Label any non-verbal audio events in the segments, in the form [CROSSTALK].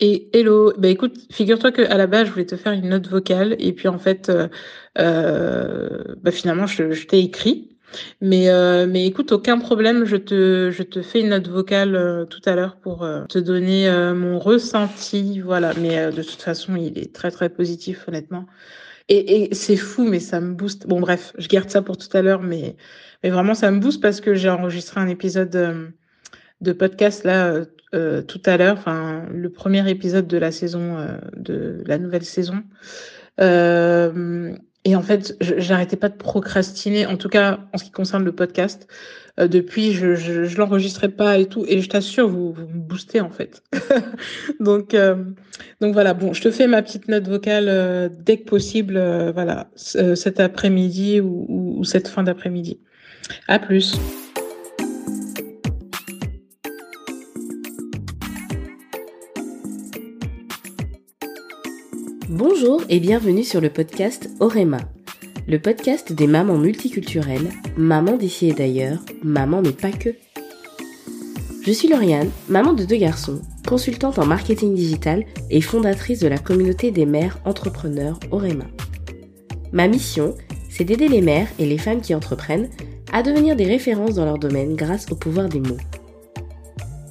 Et hello, bah écoute, figure-toi qu'à la base, je voulais te faire une note vocale et puis en fait, euh, euh, bah finalement, je, je t'ai écrit. Mais, euh, mais écoute, aucun problème, je te, je te fais une note vocale euh, tout à l'heure pour euh, te donner mon ressenti. Voilà, mais de toute façon, il est très très positif, honnêtement. Et, et c'est fou, mais ça me booste. Bon, bref, je garde ça pour tout à l'heure, mais, mais vraiment, ça me booste parce que j'ai enregistré un épisode de podcast là euh, tout à l'heure, enfin le premier épisode de la saison, euh, de la nouvelle saison. Euh, et en fait, j'arrêtais pas de procrastiner, en tout cas en ce qui concerne le podcast. Depuis, je, je, l'enregistrais pas et tout, et je t'assure, vous, vous me boostez en fait. [LAUGHS] donc, donc voilà. Bon, je te fais ma petite note vocale dès que possible, voilà, cet après-midi ou, ou cette fin d'après-midi. À plus. Bonjour et bienvenue sur le podcast Orema, le podcast des mamans multiculturelles, mamans d'ici et d'ailleurs, maman mais pas que. Je suis Lauriane, maman de deux garçons, consultante en marketing digital et fondatrice de la communauté des mères entrepreneurs Orema. Ma mission, c'est d'aider les mères et les femmes qui entreprennent à devenir des références dans leur domaine grâce au pouvoir des mots.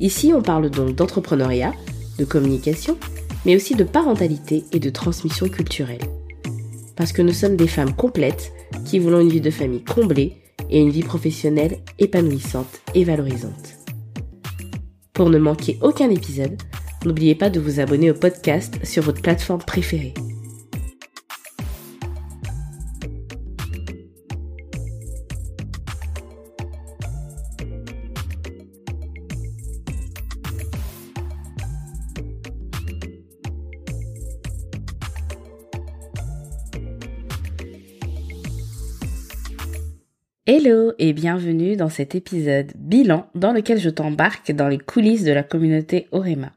Ici, on parle donc d'entrepreneuriat, de communication, mais aussi de parentalité et de transmission culturelle. Parce que nous sommes des femmes complètes qui voulons une vie de famille comblée et une vie professionnelle épanouissante et valorisante. Pour ne manquer aucun épisode, n'oubliez pas de vous abonner au podcast sur votre plateforme préférée. Et bienvenue dans cet épisode bilan dans lequel je t'embarque dans les coulisses de la communauté Orema.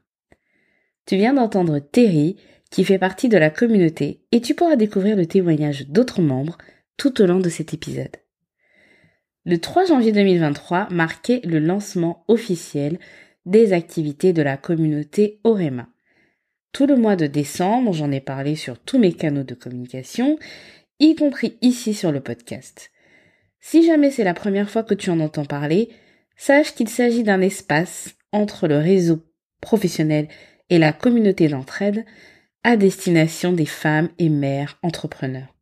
Tu viens d'entendre Terry qui fait partie de la communauté et tu pourras découvrir le témoignage d'autres membres tout au long de cet épisode. Le 3 janvier 2023 marquait le lancement officiel des activités de la communauté Orema. Tout le mois de décembre, j'en ai parlé sur tous mes canaux de communication, y compris ici sur le podcast. Si jamais c'est la première fois que tu en entends parler, sache qu'il s'agit d'un espace entre le réseau professionnel et la communauté d'entraide à destination des femmes et mères entrepreneurs.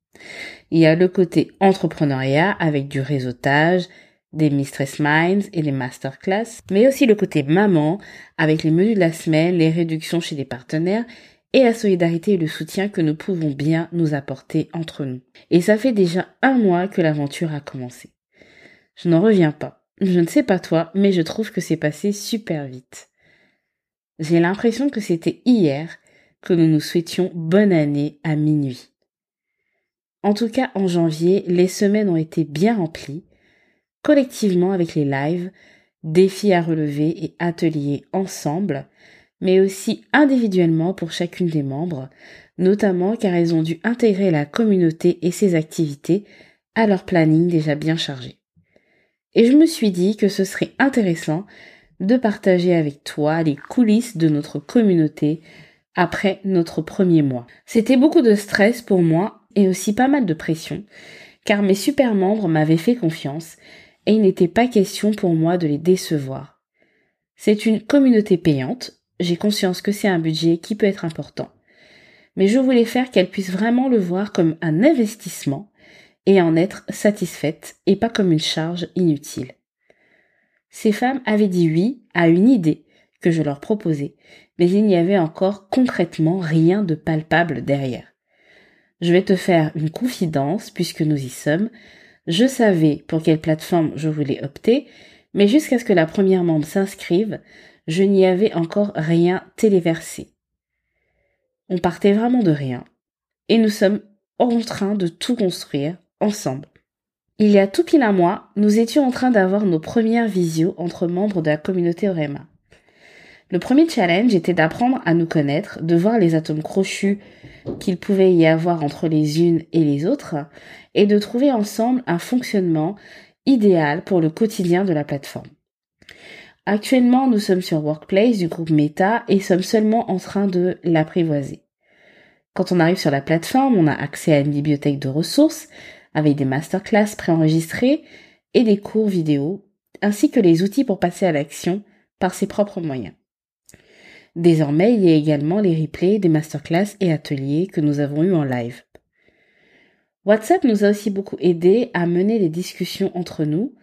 Il y a le côté entrepreneuriat avec du réseautage, des Mistress Minds et des masterclass, mais aussi le côté maman avec les menus de la semaine, les réductions chez des partenaires et la solidarité et le soutien que nous pouvons bien nous apporter entre nous. Et ça fait déjà un mois que l'aventure a commencé. Je n'en reviens pas. Je ne sais pas toi, mais je trouve que c'est passé super vite. J'ai l'impression que c'était hier que nous nous souhaitions bonne année à minuit. En tout cas, en janvier, les semaines ont été bien remplies, collectivement avec les lives, défis à relever et ateliers ensemble, mais aussi individuellement pour chacune des membres, notamment car elles ont dû intégrer la communauté et ses activités à leur planning déjà bien chargé. Et je me suis dit que ce serait intéressant de partager avec toi les coulisses de notre communauté après notre premier mois. C'était beaucoup de stress pour moi et aussi pas mal de pression, car mes super membres m'avaient fait confiance et il n'était pas question pour moi de les décevoir. C'est une communauté payante, j'ai conscience que c'est un budget qui peut être important, mais je voulais faire qu'elles puissent vraiment le voir comme un investissement et en être satisfaites et pas comme une charge inutile. Ces femmes avaient dit oui à une idée que je leur proposais, mais il n'y avait encore concrètement rien de palpable derrière. Je vais te faire une confidence puisque nous y sommes. Je savais pour quelle plateforme je voulais opter, mais jusqu'à ce que la première membre s'inscrive, je n'y avais encore rien téléversé. On partait vraiment de rien, et nous sommes en train de tout construire ensemble. Il y a tout pile un mois, nous étions en train d'avoir nos premières visios entre membres de la communauté Orema. Le premier challenge était d'apprendre à nous connaître, de voir les atomes crochus qu'il pouvait y avoir entre les unes et les autres, et de trouver ensemble un fonctionnement idéal pour le quotidien de la plateforme. Actuellement, nous sommes sur Workplace du groupe Meta et sommes seulement en train de l'apprivoiser. Quand on arrive sur la plateforme, on a accès à une bibliothèque de ressources avec des masterclass préenregistrées et des cours vidéo, ainsi que les outils pour passer à l'action par ses propres moyens. Désormais, il y a également les replays des masterclass et ateliers que nous avons eus en live. WhatsApp nous a aussi beaucoup aidé à mener les discussions entre nous,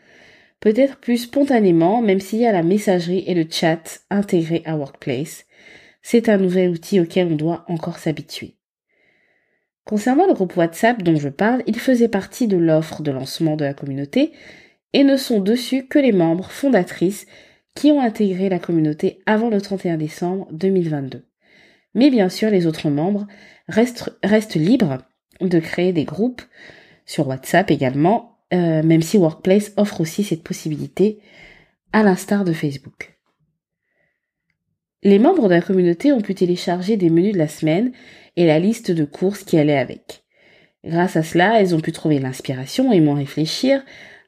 peut-être plus spontanément, même s'il y a la messagerie et le chat intégrés à Workplace. C'est un nouvel outil auquel on doit encore s'habituer. Concernant le groupe WhatsApp dont je parle, il faisait partie de l'offre de lancement de la communauté et ne sont dessus que les membres fondatrices qui ont intégré la communauté avant le 31 décembre 2022. Mais bien sûr, les autres membres restent libres de créer des groupes sur WhatsApp également, euh, même si Workplace offre aussi cette possibilité à l'instar de Facebook. Les membres de la communauté ont pu télécharger des menus de la semaine et la liste de courses qui allait avec. Grâce à cela, elles ont pu trouver l'inspiration et moins réfléchir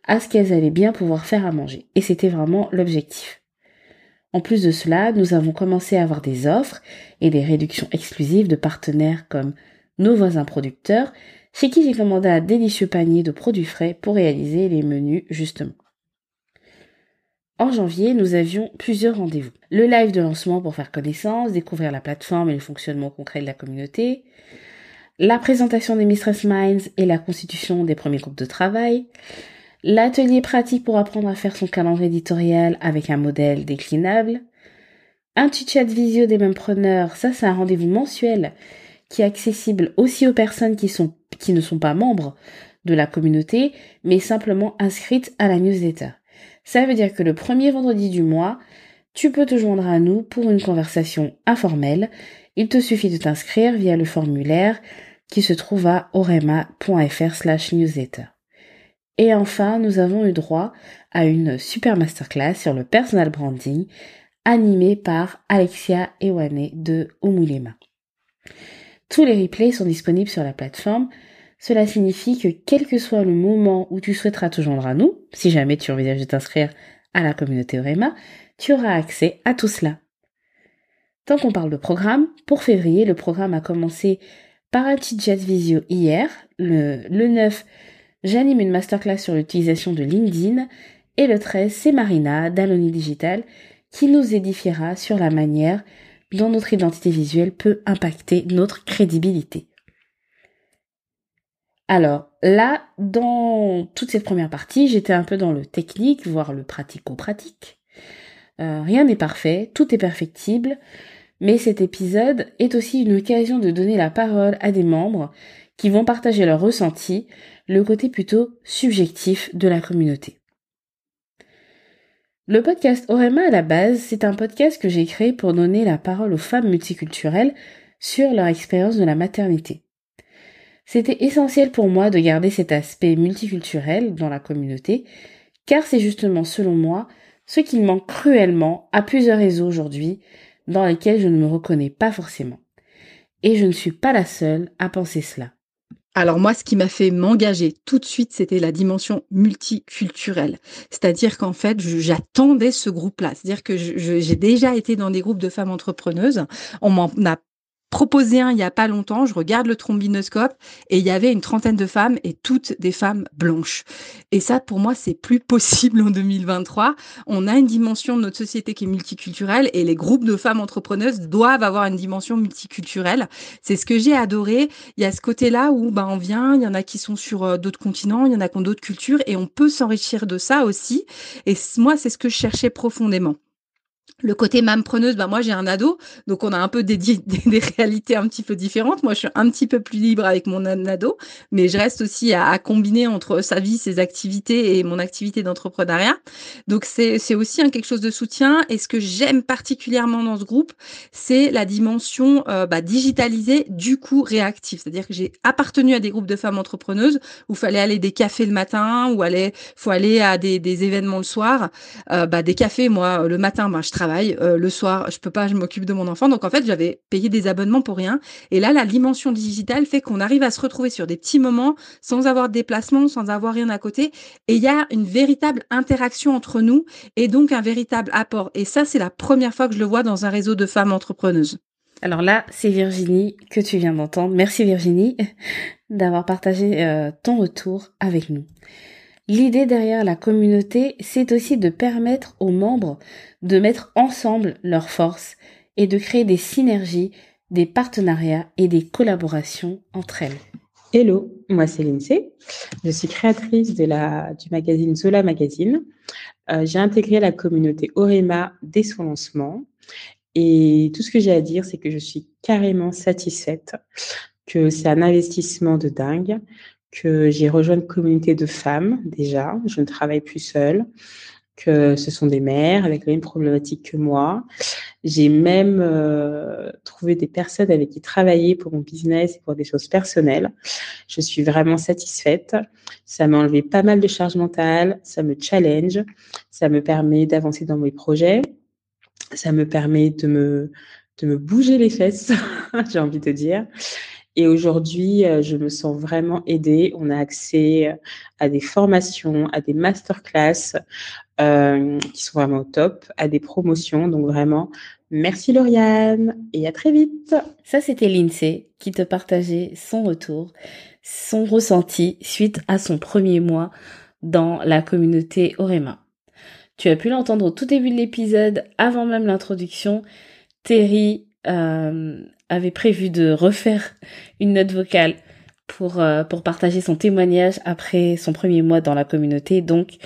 à ce qu'elles allaient bien pouvoir faire à manger. Et c'était vraiment l'objectif. En plus de cela, nous avons commencé à avoir des offres et des réductions exclusives de partenaires comme nos voisins producteurs, chez qui j'ai commandé un délicieux panier de produits frais pour réaliser les menus justement. En janvier, nous avions plusieurs rendez-vous. Le live de lancement pour faire connaissance, découvrir la plateforme et le fonctionnement concret de la communauté, la présentation des Mistress Minds et la constitution des premiers groupes de travail, l'atelier pratique pour apprendre à faire son calendrier éditorial avec un modèle déclinable, un chat visio des mêmes preneurs, ça c'est un rendez-vous mensuel qui est accessible aussi aux personnes qui ne sont pas membres de la communauté, mais simplement inscrites à la newsletter. Ça veut dire que le premier vendredi du mois, tu peux te joindre à nous pour une conversation informelle. Il te suffit de t'inscrire via le formulaire qui se trouve à orema.fr slash newsletter. Et enfin, nous avons eu droit à une super masterclass sur le personal branding animée par Alexia Ewane de Omulema. Tous les replays sont disponibles sur la plateforme. Cela signifie que quel que soit le moment où tu souhaiteras te joindre à nous, si jamais tu envisages de t'inscrire à la communauté Orema, tu auras accès à tout cela. Tant qu'on parle de programme, pour février, le programme a commencé par un petit jet visio hier, le, le 9 j'anime une masterclass sur l'utilisation de LinkedIn et le 13, c'est Marina d'Aloni Digital qui nous édifiera sur la manière dont notre identité visuelle peut impacter notre crédibilité. Alors là, dans toute cette première partie, j'étais un peu dans le technique, voire le pratico-pratique. Euh, rien n'est parfait, tout est perfectible, mais cet épisode est aussi une occasion de donner la parole à des membres qui vont partager leurs ressentis, le côté plutôt subjectif de la communauté. Le podcast Orema à la base, c'est un podcast que j'ai créé pour donner la parole aux femmes multiculturelles sur leur expérience de la maternité. C'était essentiel pour moi de garder cet aspect multiculturel dans la communauté, car c'est justement, selon moi, ce qui manque cruellement à plusieurs réseaux aujourd'hui dans lesquels je ne me reconnais pas forcément. Et je ne suis pas la seule à penser cela. Alors moi, ce qui m'a fait m'engager tout de suite, c'était la dimension multiculturelle. C'est-à-dire qu'en fait, j'attendais ce groupe-là. C'est-à-dire que j'ai déjà été dans des groupes de femmes entrepreneuses. On m'en a proposé un il y a pas longtemps. Je regarde le trombinoscope et il y avait une trentaine de femmes et toutes des femmes blanches. Et ça, pour moi, c'est plus [LAUGHS] possible en 2023. On a une dimension de notre société qui est multiculturelle et les groupes de femmes entrepreneuses doivent avoir une dimension multiculturelle. C'est ce que j'ai adoré. Il y a ce côté-là où ben on vient, il y en a qui sont sur euh, d'autres continents, il y en a qui ont d'autres cultures et on peut s'enrichir de ça aussi. Et moi, c'est ce que je cherchais profondément le côté même preneuse, bah moi j'ai un ado, donc on a un peu [LAUGHS] des, réalités un petit peu différentes. Moi je suis un petit peu plus libre avec mon ado, mais je reste aussi à, combiner entre sa vie, ses activités et mon activité d'entrepreneuriat. Donc c'est aussi quelque chose de soutien. Et ce que j'aime particulièrement dans ce groupe, c'est la dimension euh, bah, digitalisée du coup réactive. C'est-à-dire que j'ai appartenu à des groupes de femmes entrepreneuses où fallait aller des cafés le matin, où allait faut aller à des, des événements le soir. Euh, bah, des cafés, moi le matin, bah, je travaille Euh, le soir, je peux pas, je m'occupe de mon enfant. Donc en fait, j'avais payé des abonnements pour rien. Et là, la dimension digitale fait qu'on arrive à se retrouver sur des petits moments sans avoir de déplacement, sans avoir rien à côté. Et il y a une véritable interaction entre nous et donc un véritable apport. Et ça, c'est la première fois que je le vois dans un réseau de femmes entrepreneuses. Alors là, c'est Virginie que tu viens d'entendre. Merci Virginie [LAUGHS] d'avoir partagé euh, ton retour avec nous. L'idée derrière la communauté, c'est aussi de permettre aux membres de mettre ensemble leurs forces et de créer des synergies, des partenariats et des collaborations entre elles. Hello, moi c'est Lindsay. Je suis créatrice du magazine Zola Magazine. Euh, j'ai intégré la communauté Orema dès son lancement. Et tout ce que j'ai à dire, c'est que je suis carrément satisfaite, que c'est un investissement de dingue, que j'ai rejoint une communauté de femmes déjà, je ne travaille plus seule, que ce sont des mères avec les mêmes problématiques que moi. J'ai même euh, trouvé des personnes avec qui travailler pour mon business et pour des choses personnelles. Je suis vraiment satisfaite. Ça m'a enlevé pas mal de charge mentale, ça me challenge, ça me permet d'avancer dans mes projets, ça me permet de me, de me bouger les fesses, [LAUGHS] j'ai envie de dire. Et aujourd'hui, euh, je me sens vraiment aidée. On a accès euh, à des formations, à des masterclass euh, qui sont vraiment au top, à des promotions. Donc vraiment, merci Lauriane et à très vite. Ça, c'était l'INSEE qui te partageait son retour, son ressenti suite à son premier mois dans la communauté Orema. Tu as pu l'entendre au tout début de l'épisode, avant même l'introduction. Terry euh, avait prévu de refaire une note vocale pour, euh, pour partager son témoignage après son premier mois dans la communauté. Donc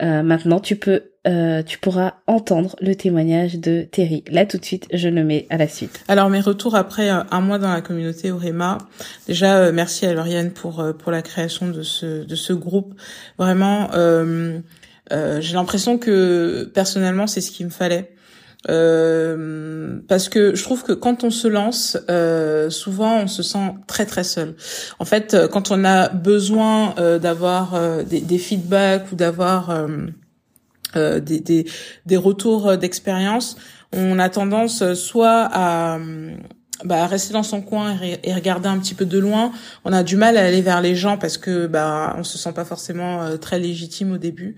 euh, maintenant, tu peux, euh, tu pourras entendre le témoignage de Terry. Là, tout de suite, je le mets à la suite. Alors, mes retours après un mois dans la communauté Orema. Déjà, merci à Lauriane pour pour la création de ce de ce groupe. Vraiment, j'ai l'impression que personnellement, c'est ce qu'il me fallait. Euh, parce que je trouve que quand on se lance, euh, souvent on se sent très très seul. En fait, euh, quand on a besoin euh, d'avoir des, des, feedbacks ou d'avoir des, des, des, retours d'expérience, on a tendance soit à bah, rester dans son coin et, regarder un petit peu de loin. On a du mal à aller vers les gens parce que bah on se sent pas forcément euh, très légitime au début.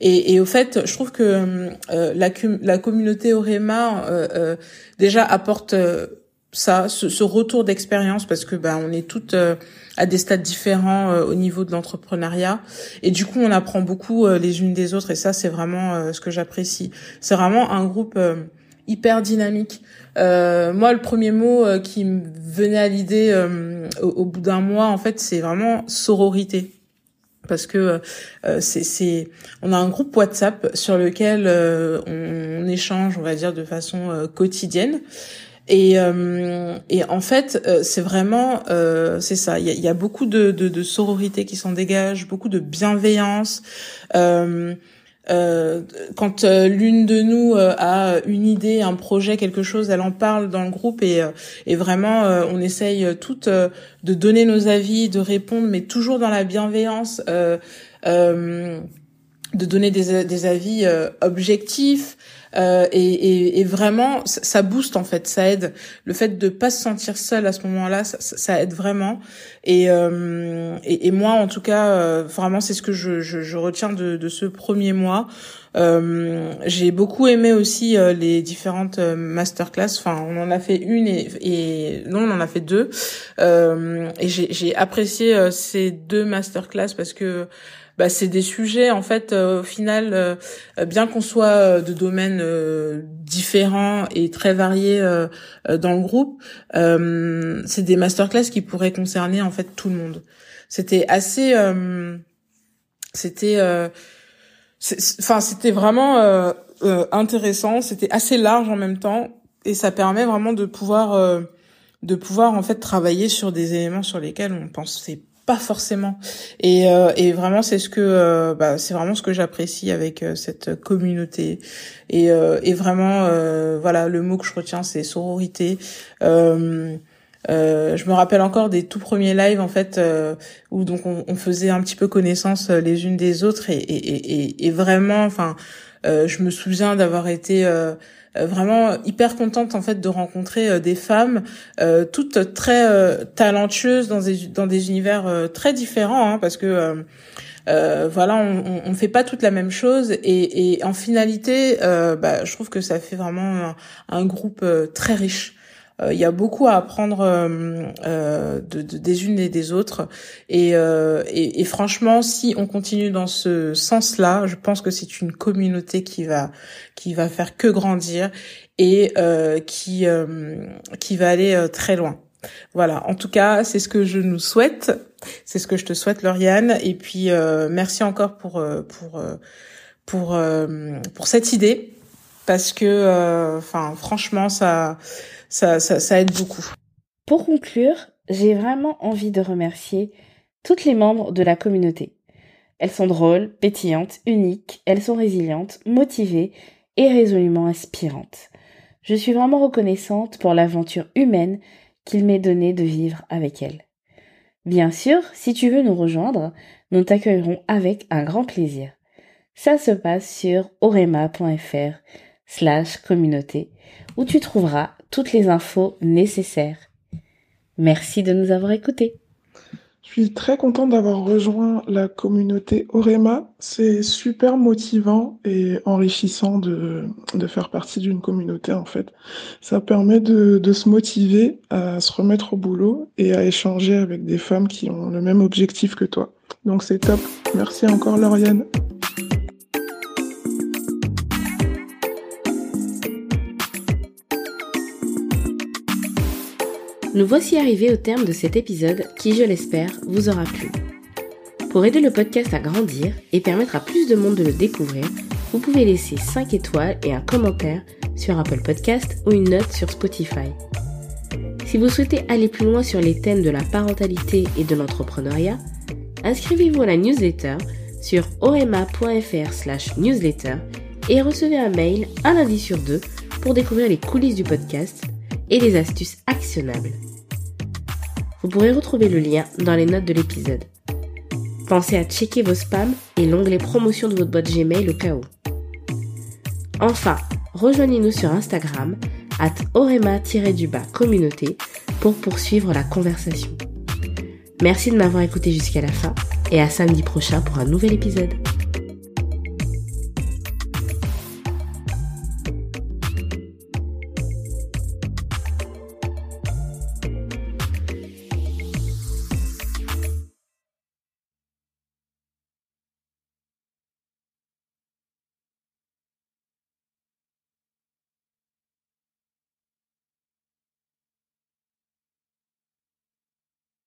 Et, et, au fait, je trouve que euh, la, la communauté Orema euh, déjà apporte ça, ce, ce retour d'expérience parce que bah on est toutes à des stades différents au niveau de l'entrepreneuriat et du coup on apprend beaucoup les unes des autres et ça c'est vraiment ce que j'apprécie. C'est vraiment un groupe hyper dynamique. Euh, moi, le premier mot euh, qui me venait à l'idée euh, au, bout d'un mois, en fait, c'est vraiment sororité. Parce que c'est, c'est, on a un groupe WhatsApp sur lequel on, échange, on va dire, de façon quotidienne. Et, et en fait, c'est vraiment, c'est ça. Il y a, y a, beaucoup de, de, de sororité qui s'en dégage, beaucoup de bienveillance. Euh, quand euh, l'une de nous euh, a une idée, un projet, quelque chose, elle en parle dans le groupe et, vraiment on essaye toutes de donner nos avis, de répondre, mais toujours dans la bienveillance, de donner des avis objectifs. Euh, et, et, et, vraiment, ça, booste en fait, ça aide. Le fait de pas se sentir seul à ce moment-là, ça, ça, aide vraiment. Et, euh, et, moi, en tout cas, euh, vraiment, c'est ce que je, je, je retiens de, de, ce premier mois. Euh, j'ai beaucoup aimé aussi les différentes masterclass. Enfin, on en a fait une et, et non, on en a fait deux. et j'ai apprécié ces deux masterclass parce que bah, c'est des sujets en fait euh, au final euh, bien qu'on soit euh, de domaines différents et très variés dans le groupe c'est des masterclass qui pourraient concerner en fait tout le monde. C'était assez c'était enfin c'était vraiment intéressant c'était assez large en même temps et ça permet vraiment de pouvoir de pouvoir en fait travailler sur des éléments sur lesquels on pensait pas forcément. Et, euh, et vraiment, c'est ce que euh, bah, c'est vraiment ce que j'apprécie avec euh, cette communauté. Et, et vraiment, voilà, le mot que je retiens, c'est sororité. je me rappelle encore des tout premiers lives en fait où donc on, faisait un petit peu connaissance les unes des autres et, et, et, et vraiment, enfin je me souviens d'avoir été vraiment hyper contente en fait de rencontrer des femmes toutes très talentueuses dans des dans des univers très différents hein, parce que euh, voilà, on, on, fait pas toute la même chose et, en finalité, euh, bah, je trouve que ça fait vraiment un, groupe euh, très riche. Il y a beaucoup à apprendre de, de, des unes et des autres et, et, et, franchement, si on continue dans ce sens-là, je pense que c'est une communauté qui va qui va faire que grandir et qui qui va aller très loin. Voilà, en tout cas, c'est ce que je nous souhaite. C'est ce que je te souhaite, Lauriane. Et puis, euh, merci encore pour euh, pour euh, pour pour cette idée, parce que, enfin, franchement, ça, ça aide beaucoup. Pour conclure, j'ai vraiment envie de remercier toutes les membres de la communauté. Elles sont drôles, pétillantes, uniques, elles sont résilientes, motivées et résolument inspirantes. Je suis vraiment reconnaissante pour l'aventure humaine qu'il m'est donné de vivre avec elle. Bien sûr, si tu veux nous rejoindre, nous t'accueillerons avec un grand plaisir. Ça se passe sur orema.fr slash communauté où tu trouveras toutes les infos nécessaires. Merci de nous avoir écoutés. Je suis très contente d'avoir rejoint la communauté Orema. C'est super motivant et enrichissant de, de faire partie d'une communauté en fait. Ça permet de, de se motiver à se remettre au boulot et à échanger avec des femmes qui ont le même objectif que toi. Donc c'est top. Merci encore Lauriane. Nous voici arrivés au terme de cet épisode qui, je l'espère, vous aura plu. Pour aider le podcast à grandir et permettre à plus de monde de le découvrir, vous pouvez laisser 5 étoiles et un commentaire sur Apple Podcast ou une note sur Spotify. Si vous souhaitez aller plus loin sur les thèmes de la parentalité et de l'entrepreneuriat, inscrivez-vous à la newsletter sur slash newsletter et recevez un mail un lundi sur deux pour découvrir les coulisses du podcast et les astuces actionnables. Vous pourrez retrouver le lien dans les notes de l'épisode. Pensez à checker vos spams et l'onglet promotion de votre boîte Gmail au cas où. Enfin, rejoignez-nous sur Instagram at orema-du-bas communauté pour poursuivre la conversation. Merci de m'avoir écouté jusqu'à la fin et à samedi prochain pour un nouvel épisode.